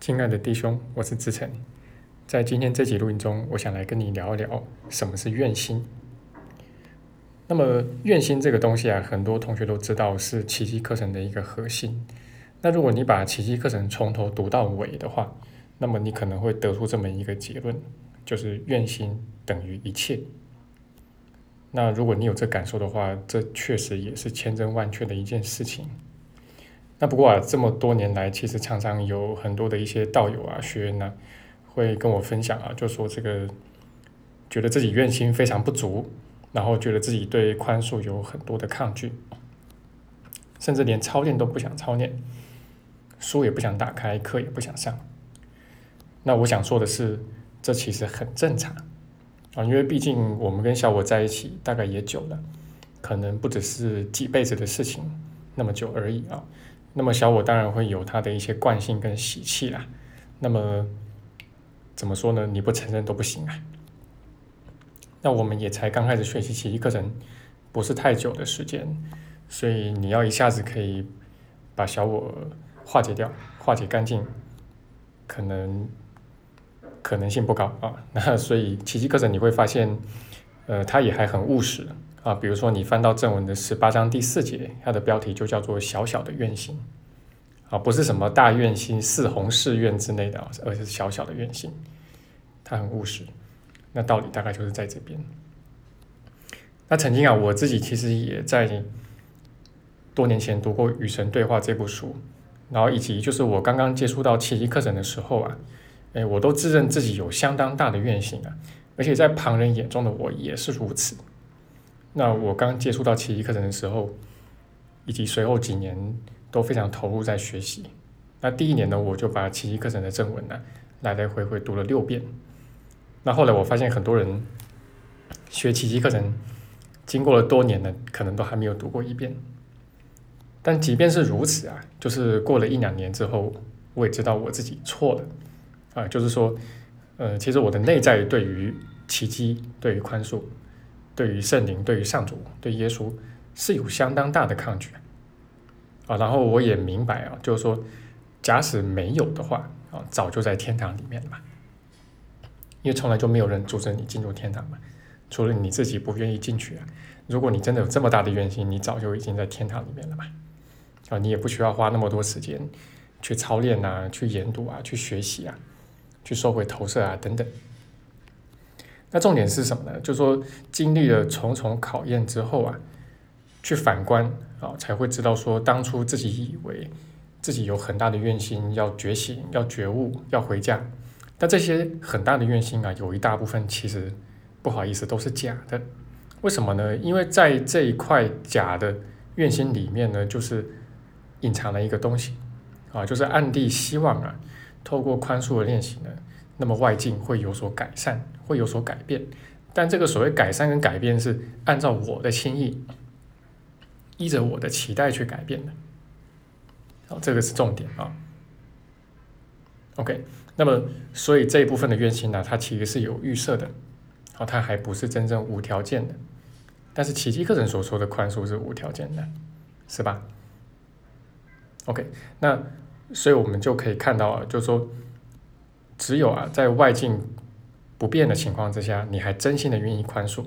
亲爱的弟兄，我是志成。在今天这集录音中，我想来跟你聊一聊什么是愿心。那么愿心这个东西啊，很多同学都知道是奇迹课程的一个核心。那如果你把奇迹课程从头读到尾的话，那么你可能会得出这么一个结论，就是愿心等于一切。那如果你有这感受的话，这确实也是千真万确的一件事情。那不过啊，这么多年来，其实常常有很多的一些道友啊、学员呢，会跟我分享啊，就说这个觉得自己愿心非常不足，然后觉得自己对宽恕有很多的抗拒，甚至连操练都不想操练，书也不想打开，课也不想上。那我想说的是，这其实很正常啊，因为毕竟我们跟小我在一起大概也久了，可能不只是几辈子的事情那么久而已啊。那么小我当然会有他的一些惯性跟习气啦。那么怎么说呢？你不承认都不行啊。那我们也才刚开始学习奇迹课程，不是太久的时间，所以你要一下子可以把小我化解掉、化解干净，可能可能性不高啊。那所以奇迹课程你会发现，呃，它也还很务实。啊，比如说你翻到正文的十八章第四节，它的标题就叫做“小小的愿心”，啊，不是什么大愿心、四弘誓愿之类的，而是小小的愿心，它很务实。那道理大概就是在这边。那曾经啊，我自己其实也在多年前读过《与神对话》这部书，然后以及就是我刚刚接触到奇迹课程的时候啊，哎，我都自认自己有相当大的愿心啊，而且在旁人眼中的我也是如此。那我刚接触到奇迹课程的时候，以及随后几年都非常投入在学习。那第一年呢，我就把奇迹课程的正文呢来来回回读了六遍。那后来我发现很多人学奇迹课程，经过了多年呢，可能都还没有读过一遍。但即便是如此啊，就是过了一两年之后，我也知道我自己错了啊，就是说，呃，其实我的内在对于奇迹，对于宽恕。对于圣灵，对于上主，对耶稣是有相当大的抗拒啊。然后我也明白啊，就是说，假使没有的话啊，早就在天堂里面了嘛。因为从来就没有人阻止你进入天堂嘛，除了你自己不愿意进去啊。如果你真的有这么大的愿心，你早就已经在天堂里面了嘛。啊，你也不需要花那么多时间去操练啊，去研读啊，去学习啊，去收回投射啊等等。那重点是什么呢？就是说，经历了重重考验之后啊，去反观啊，才会知道说，当初自己以为自己有很大的愿心，要觉醒，要觉悟，要回家。但这些很大的愿心啊，有一大部分其实不好意思都是假的。为什么呢？因为在这一块假的愿心里面呢，就是隐藏了一个东西啊，就是暗地希望啊，透过宽恕的练习呢。那么外境会有所改善，会有所改变，但这个所谓改善跟改变是按照我的心意，依着我的期待去改变的，好，这个是重点啊。OK，那么所以这一部分的愿心呢，它其实是有预设的，好，它还不是真正无条件的，但是奇迹课程所说的宽恕是无条件的，是吧？OK，那所以我们就可以看到啊，就是说。只有啊，在外境不变的情况之下，你还真心的愿意宽恕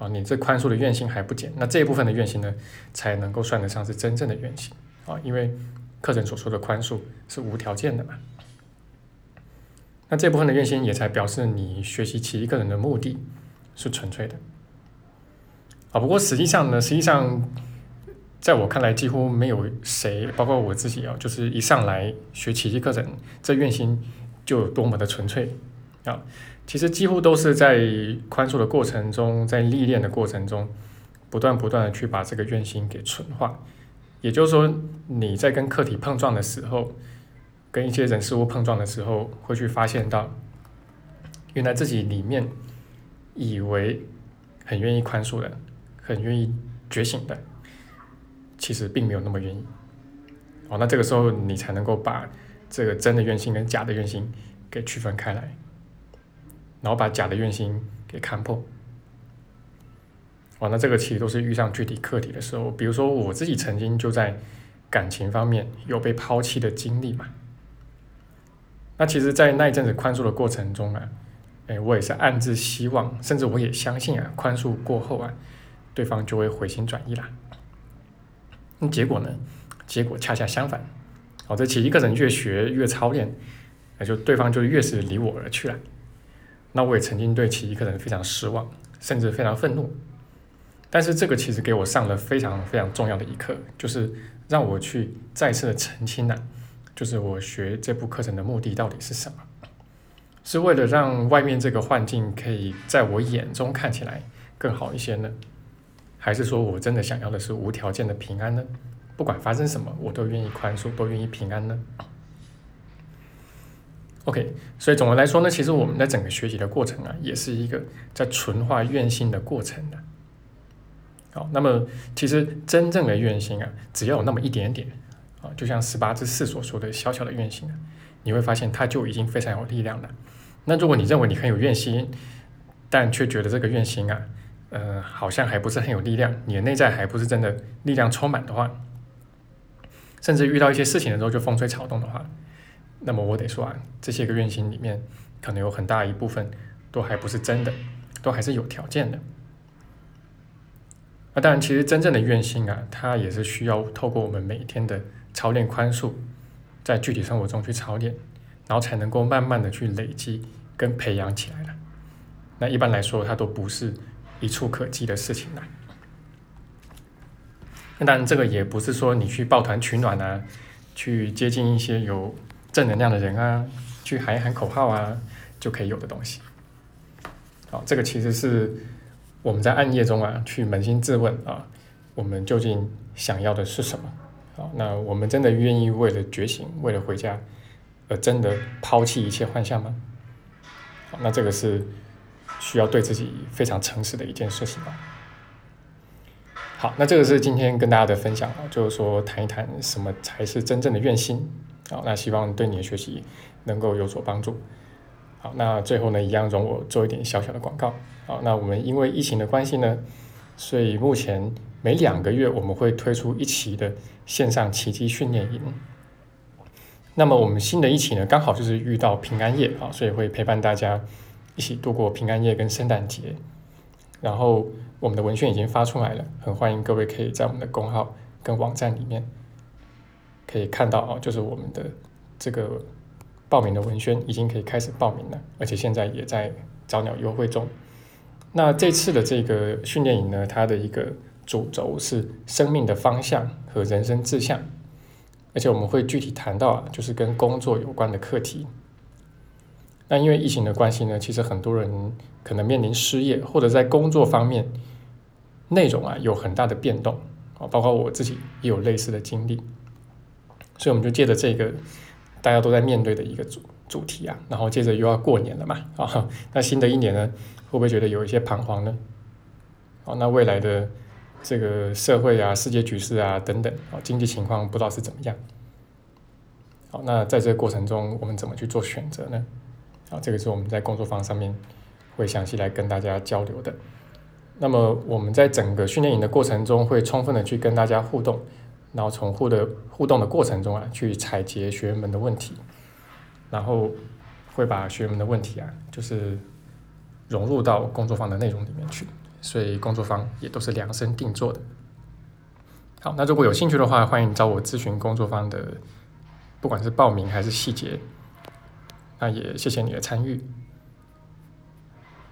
啊，你这宽恕的愿心还不减，那这一部分的愿心呢，才能够算得上是真正的愿心啊，因为课程所说的宽恕是无条件的嘛。那这部分的愿心也才表示你学习其一个人的目的是纯粹的啊。不过实际上呢，实际上在我看来，几乎没有谁，包括我自己啊，就是一上来学奇迹课程，这愿心。就有多么的纯粹啊！其实几乎都是在宽恕的过程中，在历练的过程中，不断不断的去把这个愿心给纯化。也就是说，你在跟客体碰撞的时候，跟一些人事物碰撞的时候，会去发现到，原来自己里面以为很愿意宽恕的，很愿意觉醒的，其实并没有那么愿意。哦，那这个时候你才能够把。这个真的愿心跟假的愿心给区分开来，然后把假的愿心给看破。哦，那这个其实都是遇上具体课题的时候，比如说我自己曾经就在感情方面有被抛弃的经历嘛。那其实，在那一阵子宽恕的过程中啊，哎，我也是暗自希望，甚至我也相信啊，宽恕过后啊，对方就会回心转意啦。那结果呢？结果恰恰相反，哦，这其一个人越学越操练，那就对方就越是离我而去了。那我也曾经对奇迹课程非常失望，甚至非常愤怒。但是这个其实给我上了非常非常重要的一课，就是让我去再次的澄清呢。就是我学这部课程的目的到底是什么？是为了让外面这个幻境可以在我眼中看起来更好一些呢？还是说我真的想要的是无条件的平安呢？不管发生什么，我都愿意宽恕，都愿意平安呢？OK，所以总的来说呢，其实我们在整个学习的过程啊，也是一个在纯化愿心的过程的。好，那么其实真正的愿心啊，只要有那么一点点。啊，就像十八之四所说的小小的愿心啊，你会发现它就已经非常有力量了。那如果你认为你很有愿心，但却觉得这个愿心啊，呃，好像还不是很有力量，你的内在还不是真的力量充满的话，甚至遇到一些事情的时候就风吹草动的话，那么我得说啊，这些个愿心里面可能有很大一部分都还不是真的，都还是有条件的。那当然，其实真正的愿心啊，它也是需要透过我们每天的。操练宽恕，在具体生活中去操练，然后才能够慢慢的去累积跟培养起来的。那一般来说，它都不是一触可及的事情啦。那当然，这个也不是说你去抱团取暖啊，去接近一些有正能量的人啊，去喊一喊口号啊，就可以有的东西。好，这个其实是我们在暗夜中啊，去扪心自问啊，我们究竟想要的是什么？好，那我们真的愿意为了觉醒，为了回家，而真的抛弃一切幻象吗？好，那这个是需要对自己非常诚实的一件事情吧。好，那这个是今天跟大家的分享啊，就是说谈一谈什么才是真正的愿心。好，那希望对你的学习能够有所帮助。好，那最后呢，一样容我做一点小小的广告。好，那我们因为疫情的关系呢，所以目前。每两个月我们会推出一期的线上奇迹训练营。那么我们新的一期呢，刚好就是遇到平安夜啊，所以会陪伴大家一起度过平安夜跟圣诞节。然后我们的文宣已经发出来了，很欢迎各位可以在我们的公号跟网站里面可以看到啊，就是我们的这个报名的文宣已经可以开始报名了，而且现在也在早鸟优惠中。那这次的这个训练营呢，它的一个主轴是生命的方向和人生志向，而且我们会具体谈到啊，就是跟工作有关的课题。那因为疫情的关系呢，其实很多人可能面临失业，或者在工作方面内容啊有很大的变动啊，包括我自己也有类似的经历，所以我们就借着这个大家都在面对的一个主主题啊，然后接着又要过年了嘛啊，那新的一年呢，会不会觉得有一些彷徨呢？好，那未来的。这个社会啊、世界局势啊等等啊，经济情况不知道是怎么样。好，那在这个过程中，我们怎么去做选择呢？啊，这个是我们在工作坊上面会详细来跟大家交流的。那么我们在整个训练营的过程中，会充分的去跟大家互动，然后从互的互动的过程中啊，去采集学员们的问题，然后会把学员们的问题啊，就是融入到工作坊的内容里面去。所以工作坊也都是量身定做的。好，那如果有兴趣的话，欢迎找我咨询工作坊的，不管是报名还是细节。那也谢谢你的参与。